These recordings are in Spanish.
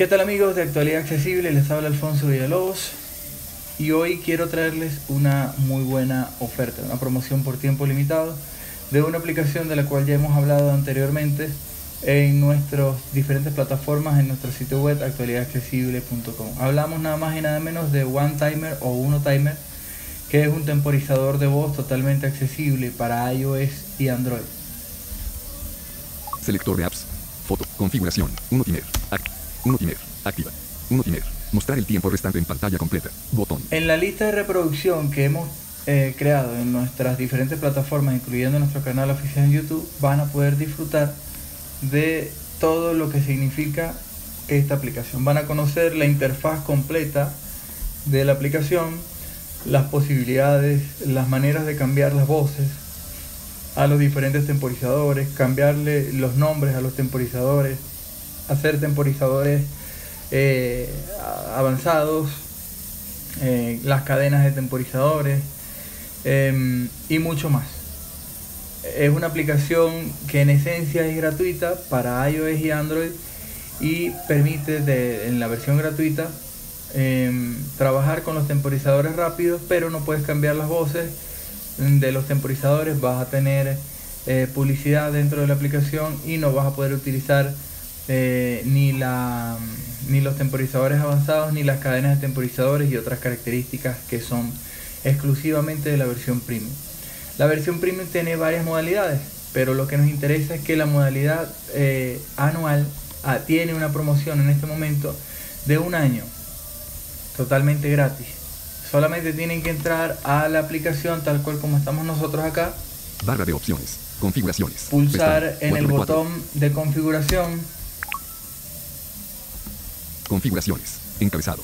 ¿Qué tal amigos de Actualidad Accesible? Les habla Alfonso Villalobos y hoy quiero traerles una muy buena oferta, una promoción por tiempo limitado de una aplicación de la cual ya hemos hablado anteriormente en nuestras diferentes plataformas en nuestro sitio web actualidadaccesible.com. Hablamos nada más y nada menos de One Timer o Uno Timer, que es un temporizador de voz totalmente accesible para iOS y Android. Selector de apps. Foto. Configuración. Uno Timer. Uno Timer. Activa. Uno Timer. Mostrar el tiempo restante en pantalla completa. Botón. En la lista de reproducción que hemos eh, creado en nuestras diferentes plataformas, incluyendo nuestro canal oficial en YouTube, van a poder disfrutar de todo lo que significa esta aplicación. Van a conocer la interfaz completa de la aplicación, las posibilidades, las maneras de cambiar las voces a los diferentes temporizadores, cambiarle los nombres a los temporizadores, hacer temporizadores eh, avanzados, eh, las cadenas de temporizadores em, y mucho más. Es una aplicación que en esencia es gratuita para iOS y Android y permite en la versión gratuita em, trabajar con los temporizadores rápidos, pero no puedes cambiar las voces de los temporizadores, vas a tener eh, publicidad dentro de la aplicación y no vas a poder utilizar eh, ni, la, ni los temporizadores avanzados ni las cadenas de temporizadores y otras características que son exclusivamente de la versión premium. La versión premium tiene varias modalidades, pero lo que nos interesa es que la modalidad eh, anual ah, tiene una promoción en este momento de un año totalmente gratis Solamente tienen que entrar a la aplicación tal cual como estamos nosotros acá. Barra de opciones. Configuraciones. Pulsar en el botón de configuración. Configuraciones. Encabezado.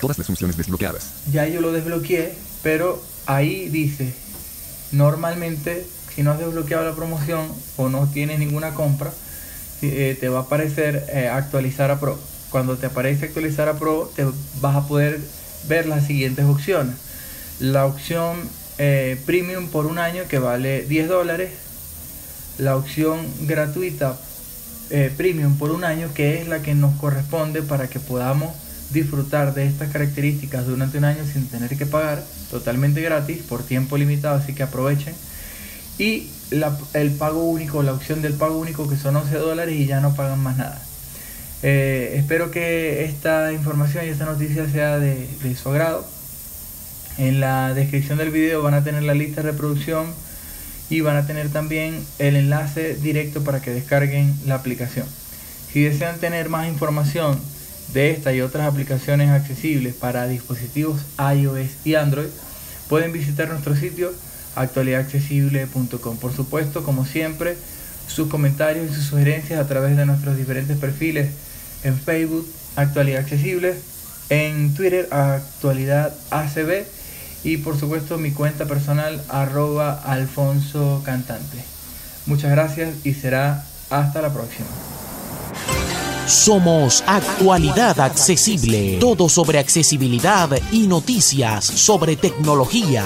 Todas las funciones desbloqueadas. Ya yo lo desbloqueé, pero ahí dice, normalmente si no has desbloqueado la promoción o no tienes ninguna compra, eh, te va a aparecer eh, actualizar a Pro. Cuando te aparece actualizar a Pro, te vas a poder ver las siguientes opciones. La opción eh, premium por un año que vale 10 dólares. La opción gratuita eh, premium por un año que es la que nos corresponde para que podamos disfrutar de estas características durante un año sin tener que pagar totalmente gratis por tiempo limitado así que aprovechen y el pago único la opción del pago único que son 11 dólares y ya no pagan más nada eh, espero que esta información y esta noticia sea de, su agrado. En la descripción del video van a tener la lista de reproducción y van a tener también el enlace directo para que descarguen la aplicación. Si desean tener más información de esta y otras aplicaciones accesibles para dispositivos iOS y Android, pueden visitar nuestro sitio actualidadaccesible.com. Por supuesto, como siempre, sus comentarios y sus sugerencias a través de nuestros diferentes perfiles en Facebook Actualidad Accesible, en Twitter Actualidad ACB y por supuesto mi cuenta personal arroba Alfonso Cantante. Muchas gracias y será hasta la próxima. Somos Actualidad Accesible, todo sobre accesibilidad y noticias sobre tecnología.